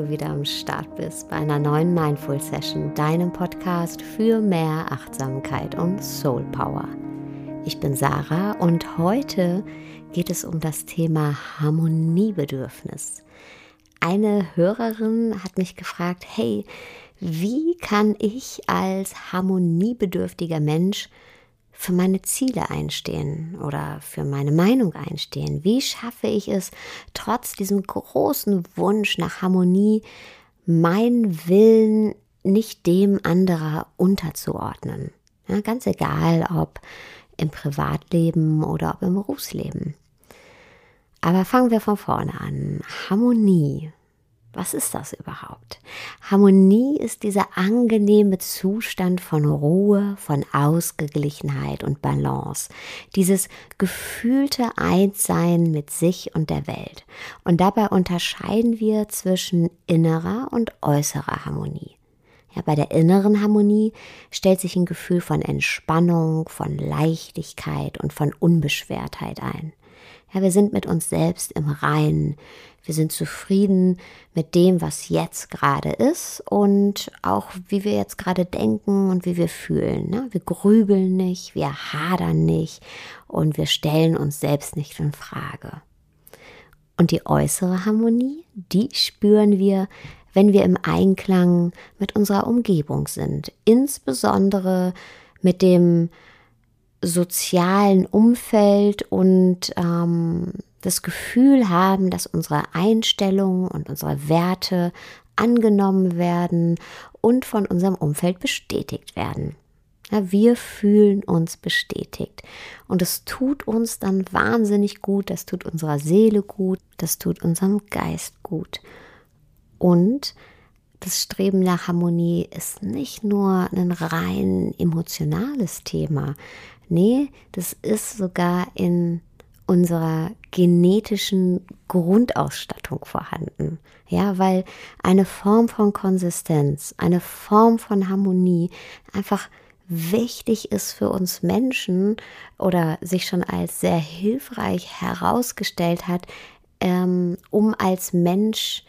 du wieder am Start bist bei einer neuen Mindful Session, deinem Podcast für mehr Achtsamkeit und Soul Power. Ich bin Sarah und heute geht es um das Thema Harmoniebedürfnis. Eine Hörerin hat mich gefragt, hey, wie kann ich als harmoniebedürftiger Mensch für meine Ziele einstehen oder für meine Meinung einstehen? Wie schaffe ich es, trotz diesem großen Wunsch nach Harmonie, meinen Willen nicht dem anderer unterzuordnen? Ja, ganz egal, ob im Privatleben oder ob im Berufsleben. Aber fangen wir von vorne an. Harmonie. Was ist das überhaupt? Harmonie ist dieser angenehme Zustand von Ruhe, von Ausgeglichenheit und Balance, dieses gefühlte Einssein mit sich und der Welt. Und dabei unterscheiden wir zwischen innerer und äußerer Harmonie. Ja, bei der inneren Harmonie stellt sich ein Gefühl von Entspannung, von Leichtigkeit und von Unbeschwertheit ein. Ja, wir sind mit uns selbst im Reinen. Wir sind zufrieden mit dem, was jetzt gerade ist und auch wie wir jetzt gerade denken und wie wir fühlen. Ne? Wir grübeln nicht, wir hadern nicht und wir stellen uns selbst nicht in Frage. Und die äußere Harmonie, die spüren wir, wenn wir im Einklang mit unserer Umgebung sind, insbesondere mit dem sozialen Umfeld und ähm, das Gefühl haben, dass unsere Einstellungen und unsere Werte angenommen werden und von unserem Umfeld bestätigt werden. Ja, wir fühlen uns bestätigt. Und es tut uns dann wahnsinnig gut, das tut unserer Seele gut, das tut unserem Geist gut. Und das Streben nach Harmonie ist nicht nur ein rein emotionales Thema. Nee, das ist sogar in unserer genetischen Grundausstattung vorhanden. Ja, weil eine Form von Konsistenz, eine Form von Harmonie einfach wichtig ist für uns Menschen oder sich schon als sehr hilfreich herausgestellt hat, ähm, um als Mensch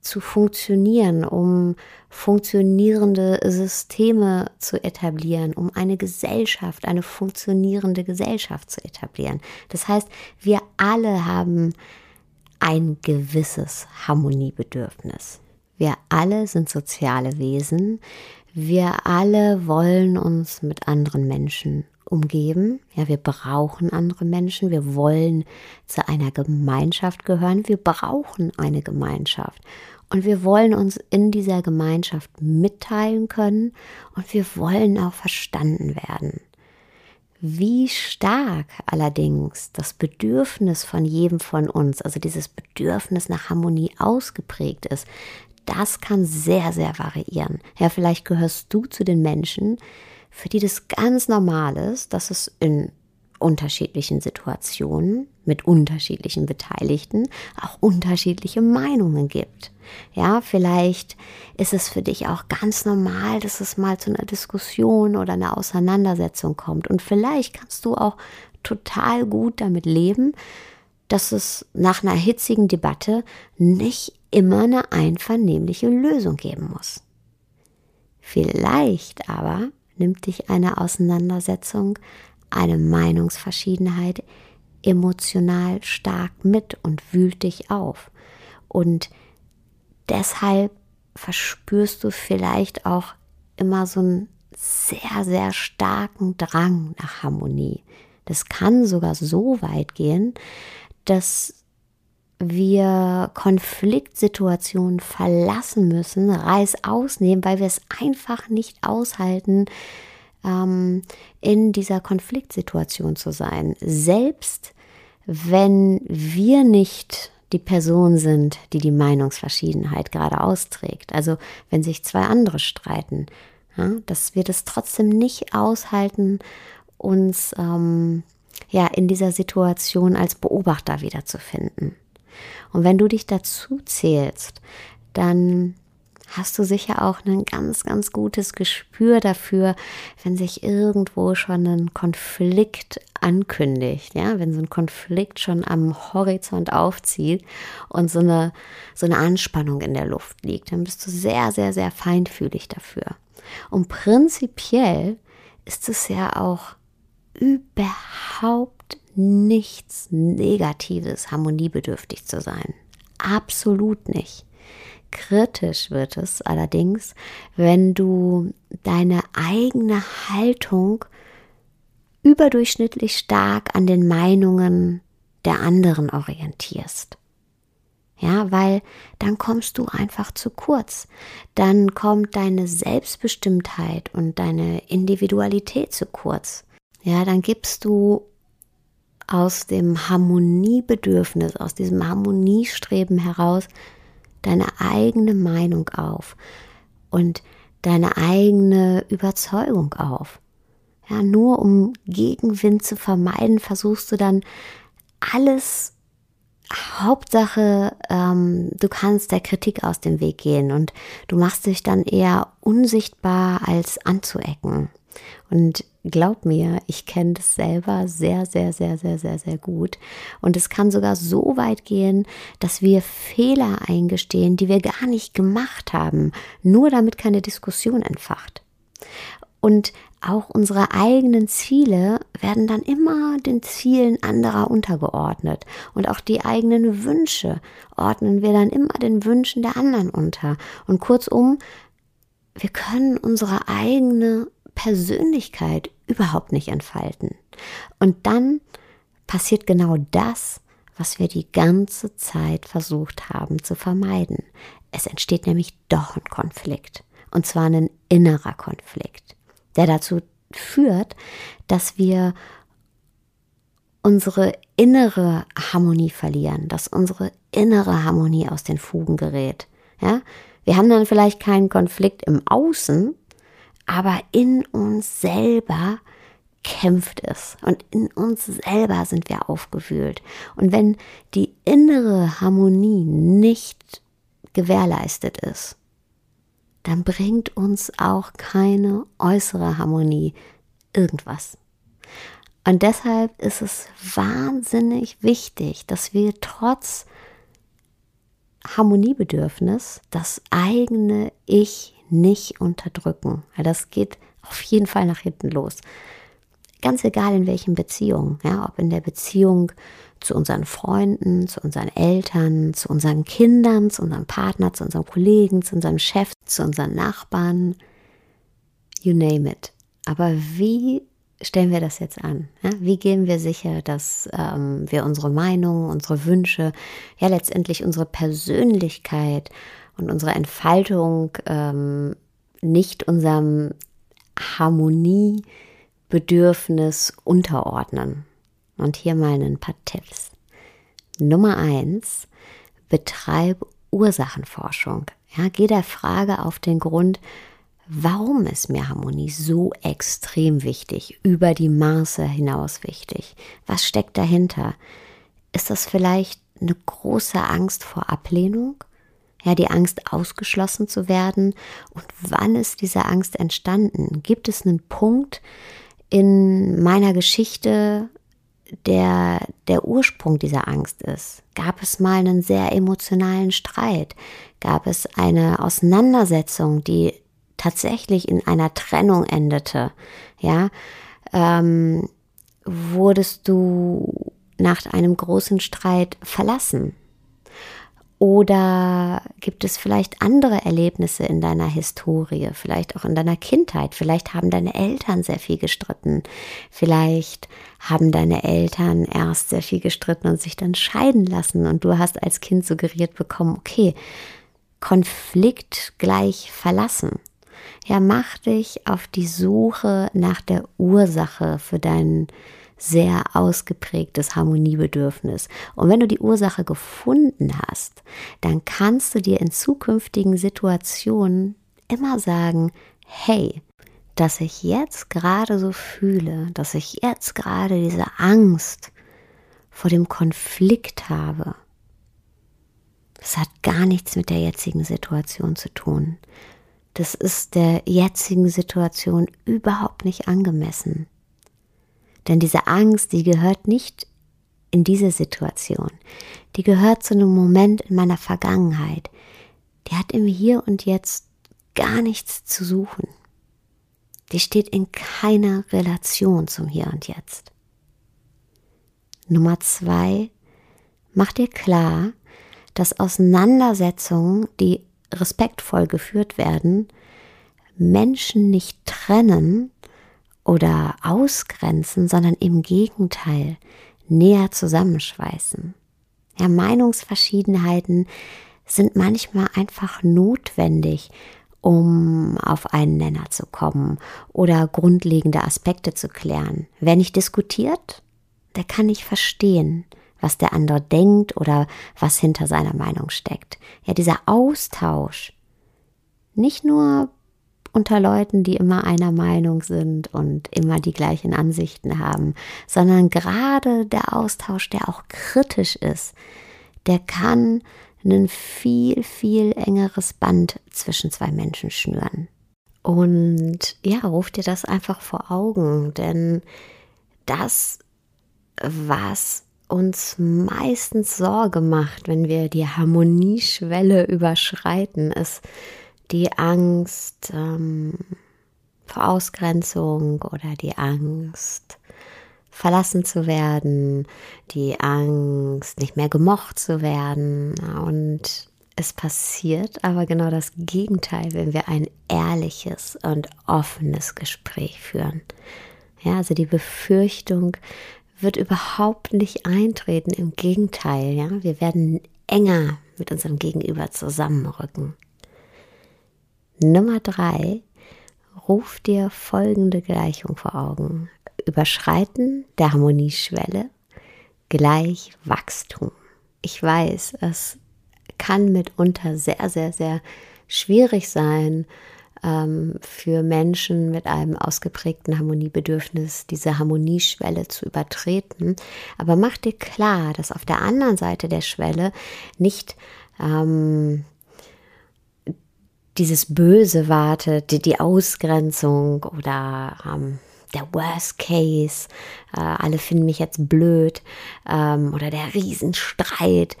zu funktionieren, um funktionierende Systeme zu etablieren, um eine Gesellschaft, eine funktionierende Gesellschaft zu etablieren. Das heißt, wir alle haben ein gewisses Harmoniebedürfnis. Wir alle sind soziale Wesen. Wir alle wollen uns mit anderen Menschen umgeben. Ja, wir brauchen andere Menschen. Wir wollen zu einer Gemeinschaft gehören. Wir brauchen eine Gemeinschaft. Und wir wollen uns in dieser Gemeinschaft mitteilen können und wir wollen auch verstanden werden. Wie stark allerdings das Bedürfnis von jedem von uns, also dieses Bedürfnis nach Harmonie ausgeprägt ist, das kann sehr, sehr variieren. Ja, vielleicht gehörst du zu den Menschen, für die das ganz normal ist, dass es in unterschiedlichen Situationen mit unterschiedlichen Beteiligten auch unterschiedliche Meinungen gibt. Ja, vielleicht ist es für dich auch ganz normal, dass es mal zu einer Diskussion oder einer Auseinandersetzung kommt. Und vielleicht kannst du auch total gut damit leben, dass es nach einer hitzigen Debatte nicht immer eine einvernehmliche Lösung geben muss. Vielleicht aber nimmt dich eine Auseinandersetzung, eine Meinungsverschiedenheit emotional stark mit und wühlt dich auf. Und deshalb verspürst du vielleicht auch immer so einen sehr, sehr starken Drang nach Harmonie. Das kann sogar so weit gehen, dass wir Konfliktsituationen verlassen müssen, Reiß ausnehmen, weil wir es einfach nicht aushalten, ähm, in dieser Konfliktsituation zu sein. Selbst wenn wir nicht die Person sind, die die Meinungsverschiedenheit gerade austrägt. Also wenn sich zwei andere streiten, ja, dass wir das trotzdem nicht aushalten, uns ähm, ja in dieser Situation als Beobachter wiederzufinden. Und wenn du dich dazu zählst, dann hast du sicher auch ein ganz, ganz gutes Gespür dafür, wenn sich irgendwo schon ein Konflikt ankündigt, ja, wenn so ein Konflikt schon am Horizont aufzieht und so eine, so eine Anspannung in der Luft liegt, dann bist du sehr, sehr, sehr feinfühlig dafür. Und prinzipiell ist es ja auch überhaupt nichts Negatives, harmoniebedürftig zu sein. Absolut nicht. Kritisch wird es allerdings, wenn du deine eigene Haltung überdurchschnittlich stark an den Meinungen der anderen orientierst. Ja, weil dann kommst du einfach zu kurz. Dann kommt deine Selbstbestimmtheit und deine Individualität zu kurz. Ja, dann gibst du aus dem Harmoniebedürfnis, aus diesem Harmoniestreben heraus deine eigene Meinung auf und deine eigene Überzeugung auf. Ja, nur um Gegenwind zu vermeiden, versuchst du dann alles Hauptsache, ähm, du kannst der Kritik aus dem Weg gehen und du machst dich dann eher unsichtbar als anzuecken. Und glaub mir, ich kenne das selber sehr, sehr, sehr, sehr, sehr, sehr gut. Und es kann sogar so weit gehen, dass wir Fehler eingestehen, die wir gar nicht gemacht haben, nur damit keine Diskussion entfacht. Und auch unsere eigenen Ziele werden dann immer den Zielen anderer untergeordnet. Und auch die eigenen Wünsche ordnen wir dann immer den Wünschen der anderen unter. Und kurzum, wir können unsere eigene Persönlichkeit überhaupt nicht entfalten. Und dann passiert genau das, was wir die ganze Zeit versucht haben zu vermeiden. Es entsteht nämlich doch ein Konflikt. Und zwar ein innerer Konflikt der dazu führt, dass wir unsere innere Harmonie verlieren, dass unsere innere Harmonie aus den Fugen gerät. Ja? Wir haben dann vielleicht keinen Konflikt im Außen, aber in uns selber kämpft es und in uns selber sind wir aufgewühlt. Und wenn die innere Harmonie nicht gewährleistet ist, dann bringt uns auch keine äußere Harmonie irgendwas. Und deshalb ist es wahnsinnig wichtig, dass wir trotz Harmoniebedürfnis das eigene Ich nicht unterdrücken. Das geht auf jeden Fall nach hinten los. Ganz egal in welchen Beziehungen, ja, ob in der Beziehung zu unseren Freunden, zu unseren Eltern, zu unseren Kindern, zu unserem Partner, zu unserem Kollegen, zu unserem Chef, zu unseren Nachbarn, you name it. Aber wie stellen wir das jetzt an? Ja, wie gehen wir sicher, dass ähm, wir unsere Meinung, unsere Wünsche, ja letztendlich unsere Persönlichkeit und unsere Entfaltung ähm, nicht unserem Harmoniebedürfnis unterordnen? Und hier mal ein paar Tipps. Nummer eins, betreib Ursachenforschung. Ja, geh der Frage auf den Grund, warum ist mir Harmonie so extrem wichtig, über die Maße hinaus wichtig? Was steckt dahinter? Ist das vielleicht eine große Angst vor Ablehnung? Ja, die Angst ausgeschlossen zu werden? Und wann ist diese Angst entstanden? Gibt es einen Punkt in meiner Geschichte, der, der Ursprung dieser Angst ist. Gab es mal einen sehr emotionalen Streit? Gab es eine Auseinandersetzung, die tatsächlich in einer Trennung endete? Ja, ähm, wurdest du nach einem großen Streit verlassen? Oder gibt es vielleicht andere Erlebnisse in deiner Historie, vielleicht auch in deiner Kindheit? Vielleicht haben deine Eltern sehr viel gestritten. Vielleicht haben deine Eltern erst sehr viel gestritten und sich dann scheiden lassen. Und du hast als Kind suggeriert bekommen, okay, Konflikt gleich verlassen. Ja, mach dich auf die Suche nach der Ursache für deinen sehr ausgeprägtes Harmoniebedürfnis. Und wenn du die Ursache gefunden hast, dann kannst du dir in zukünftigen Situationen immer sagen, hey, dass ich jetzt gerade so fühle, dass ich jetzt gerade diese Angst vor dem Konflikt habe, Das hat gar nichts mit der jetzigen Situation zu tun. Das ist der jetzigen Situation überhaupt nicht angemessen. Denn diese Angst, die gehört nicht in diese Situation. Die gehört zu einem Moment in meiner Vergangenheit. Die hat im Hier und Jetzt gar nichts zu suchen. Die steht in keiner Relation zum Hier und Jetzt. Nummer zwei, mach dir klar, dass Auseinandersetzungen, die respektvoll geführt werden, Menschen nicht trennen oder ausgrenzen, sondern im Gegenteil näher zusammenschweißen. Ja, Meinungsverschiedenheiten sind manchmal einfach notwendig, um auf einen Nenner zu kommen oder grundlegende Aspekte zu klären. Wer nicht diskutiert, der kann nicht verstehen, was der andere denkt oder was hinter seiner Meinung steckt. Ja, dieser Austausch, nicht nur unter Leuten, die immer einer Meinung sind und immer die gleichen Ansichten haben, sondern gerade der Austausch, der auch kritisch ist, der kann ein viel, viel engeres Band zwischen zwei Menschen schnüren. Und ja, ruf dir das einfach vor Augen, denn das, was uns meistens Sorge macht, wenn wir die Harmonieschwelle überschreiten, ist die Angst ähm, vor Ausgrenzung oder die Angst, verlassen zu werden, die Angst, nicht mehr gemocht zu werden. Und es passiert aber genau das Gegenteil, wenn wir ein ehrliches und offenes Gespräch führen. Ja, also die Befürchtung, wird überhaupt nicht eintreten. Im Gegenteil, ja, wir werden enger mit unserem Gegenüber zusammenrücken. Nummer drei, ruf dir folgende Gleichung vor Augen. Überschreiten der Harmonieschwelle gleich Wachstum. Ich weiß, es kann mitunter sehr, sehr, sehr schwierig sein, ähm, für Menschen mit einem ausgeprägten Harmoniebedürfnis diese Harmonieschwelle zu übertreten. Aber mach dir klar, dass auf der anderen Seite der Schwelle nicht ähm, dieses Böse wartet, die, Ausgrenzung oder ähm, der Worst Case, äh, alle finden mich jetzt blöd ähm, oder der Riesenstreit,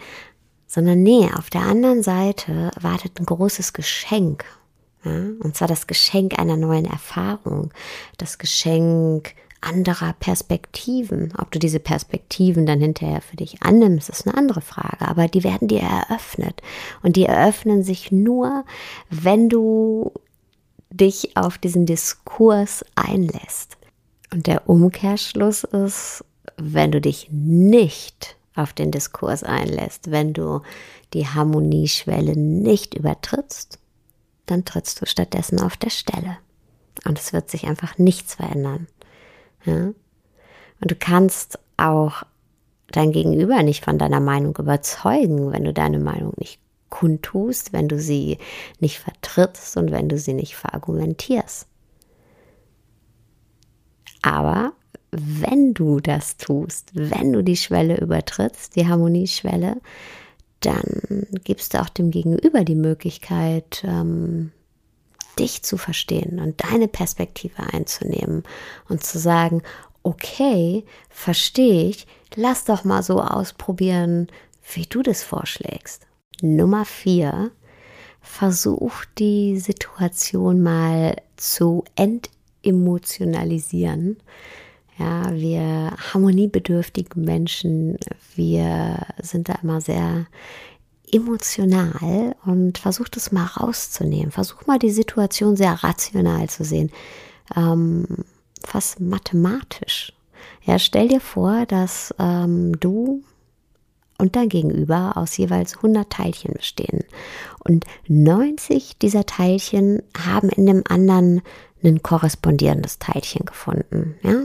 sondern nee, auf der anderen Seite wartet ein großes Geschenk ja, und zwar das Geschenk einer neuen Erfahrung, das Geschenk anderer Perspektiven. Ob du diese Perspektiven dann hinterher für dich annimmst, ist eine andere Frage, aber die werden dir eröffnet. Und die eröffnen sich nur, wenn du dich auf diesen Diskurs einlässt. Und der Umkehrschluss ist, wenn du dich nicht auf den Diskurs einlässt, wenn du die Harmonieschwelle nicht übertrittst, dann trittst du stattdessen auf der Stelle. Und es wird sich einfach nichts verändern. Ja? Und du kannst auch dein Gegenüber nicht von deiner Meinung überzeugen, wenn du deine Meinung nicht kundtust, wenn du sie nicht vertrittst und wenn du sie nicht verargumentierst. Aber wenn du das tust, wenn du die Schwelle übertrittst, die Harmonieschwelle, dann gibst du auch dem Gegenüber die Möglichkeit, ähm, dich zu verstehen und deine Perspektive einzunehmen und zu sagen, okay, verstehe ich, lass doch mal so ausprobieren, wie du das vorschlägst. Nummer vier, versuch die Situation mal zu entemotionalisieren. Ja, wir harmoniebedürftigen Menschen, wir sind da immer sehr emotional und versuch das mal rauszunehmen. Versuch mal die Situation sehr rational zu sehen, ähm, fast mathematisch. Ja, stell dir vor, dass ähm, du und dein Gegenüber aus jeweils 100 Teilchen bestehen. Und 90 dieser Teilchen haben in dem anderen ein korrespondierendes Teilchen gefunden. Ja?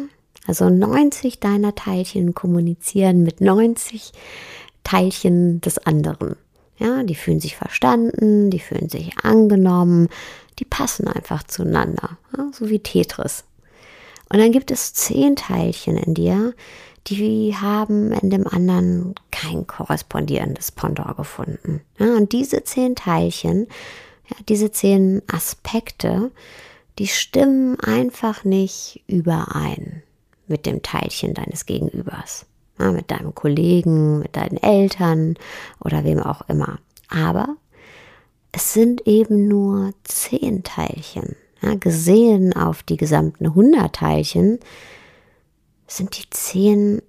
Also 90 deiner Teilchen kommunizieren mit 90 Teilchen des anderen. Ja, die fühlen sich verstanden, die fühlen sich angenommen, die passen einfach zueinander, ja, so wie Tetris. Und dann gibt es zehn Teilchen in dir, die haben in dem anderen kein korrespondierendes Pendant gefunden. Ja, und diese zehn Teilchen, ja, diese zehn Aspekte, die stimmen einfach nicht überein mit dem Teilchen deines Gegenübers. Ja, mit deinem Kollegen, mit deinen Eltern oder wem auch immer. Aber es sind eben nur zehn Teilchen. Ja, gesehen auf die gesamten 100 Teilchen sind die zehn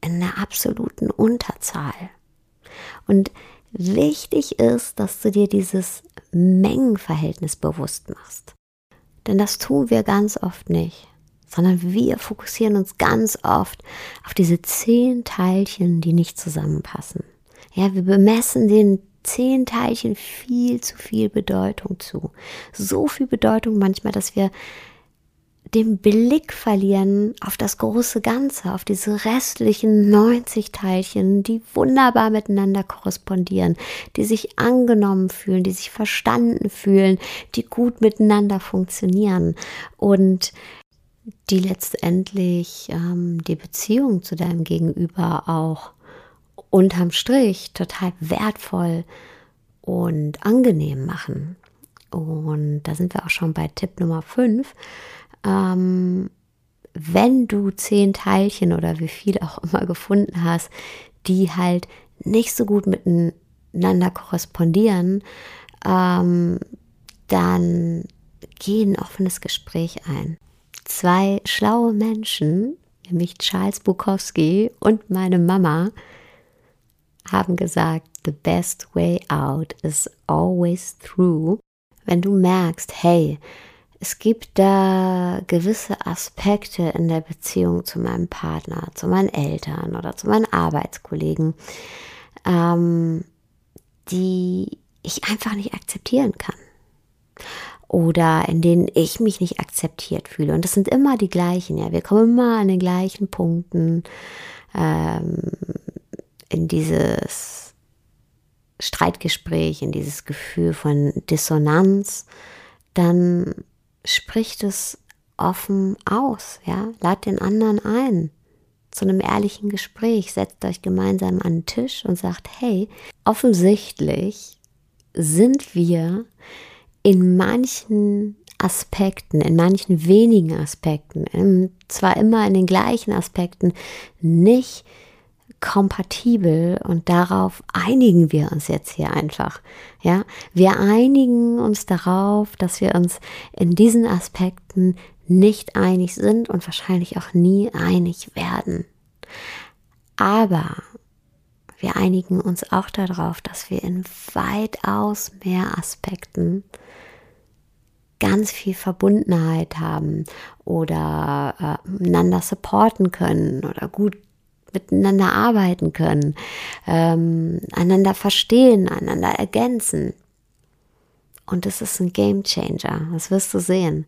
in der absoluten Unterzahl. Und wichtig ist, dass du dir dieses Mengenverhältnis bewusst machst. Denn das tun wir ganz oft nicht, sondern wir fokussieren uns ganz oft auf diese zehn Teilchen, die nicht zusammenpassen. Ja, wir bemessen den zehn Teilchen viel zu viel Bedeutung zu. So viel Bedeutung manchmal, dass wir den Blick verlieren auf das große Ganze, auf diese restlichen 90 Teilchen, die wunderbar miteinander korrespondieren, die sich angenommen fühlen, die sich verstanden fühlen, die gut miteinander funktionieren und die letztendlich ähm, die Beziehung zu deinem Gegenüber auch unterm Strich total wertvoll und angenehm machen. Und da sind wir auch schon bei Tipp Nummer 5. Ähm, wenn du zehn Teilchen oder wie viel auch immer gefunden hast, die halt nicht so gut miteinander korrespondieren, ähm, dann geh ein offenes Gespräch ein. Zwei schlaue Menschen, nämlich Charles Bukowski und meine Mama, haben gesagt, the best way out is always through. Wenn du merkst, hey, es gibt da gewisse Aspekte in der Beziehung zu meinem Partner, zu meinen Eltern oder zu meinen Arbeitskollegen, ähm, die ich einfach nicht akzeptieren kann. Oder in denen ich mich nicht akzeptiert fühle. Und das sind immer die gleichen, ja. Wir kommen immer an den gleichen Punkten. Ähm, in dieses Streitgespräch, in dieses Gefühl von Dissonanz, dann spricht es offen aus, ja, lad den anderen ein zu einem ehrlichen Gespräch, setzt euch gemeinsam an den Tisch und sagt, hey, offensichtlich sind wir in manchen Aspekten, in manchen wenigen Aspekten, zwar immer in den gleichen Aspekten, nicht kompatibel und darauf einigen wir uns jetzt hier einfach. Ja, wir einigen uns darauf, dass wir uns in diesen Aspekten nicht einig sind und wahrscheinlich auch nie einig werden. Aber wir einigen uns auch darauf, dass wir in weitaus mehr Aspekten ganz viel Verbundenheit haben oder äh, einander supporten können oder gut miteinander arbeiten können, ähm, einander verstehen, einander ergänzen. Und es ist ein Game Changer, das wirst du sehen.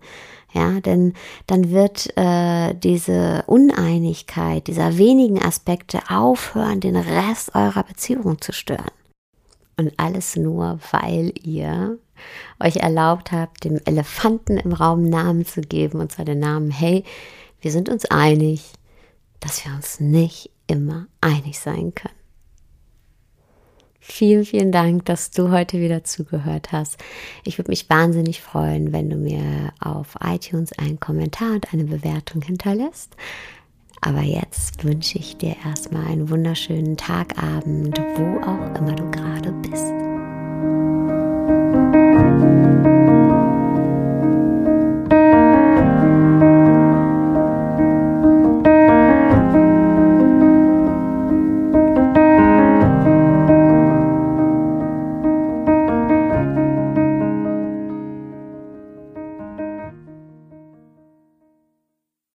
Ja, denn dann wird äh, diese Uneinigkeit dieser wenigen Aspekte aufhören, den Rest eurer Beziehung zu stören. Und alles nur, weil ihr euch erlaubt habt, dem Elefanten im Raum Namen zu geben, und zwar den Namen, hey, wir sind uns einig, dass wir uns nicht immer einig sein können. Vielen, vielen Dank, dass du heute wieder zugehört hast. Ich würde mich wahnsinnig freuen, wenn du mir auf iTunes einen Kommentar und eine Bewertung hinterlässt. Aber jetzt wünsche ich dir erstmal einen wunderschönen Tagabend, wo auch immer du gerade bist. Amen.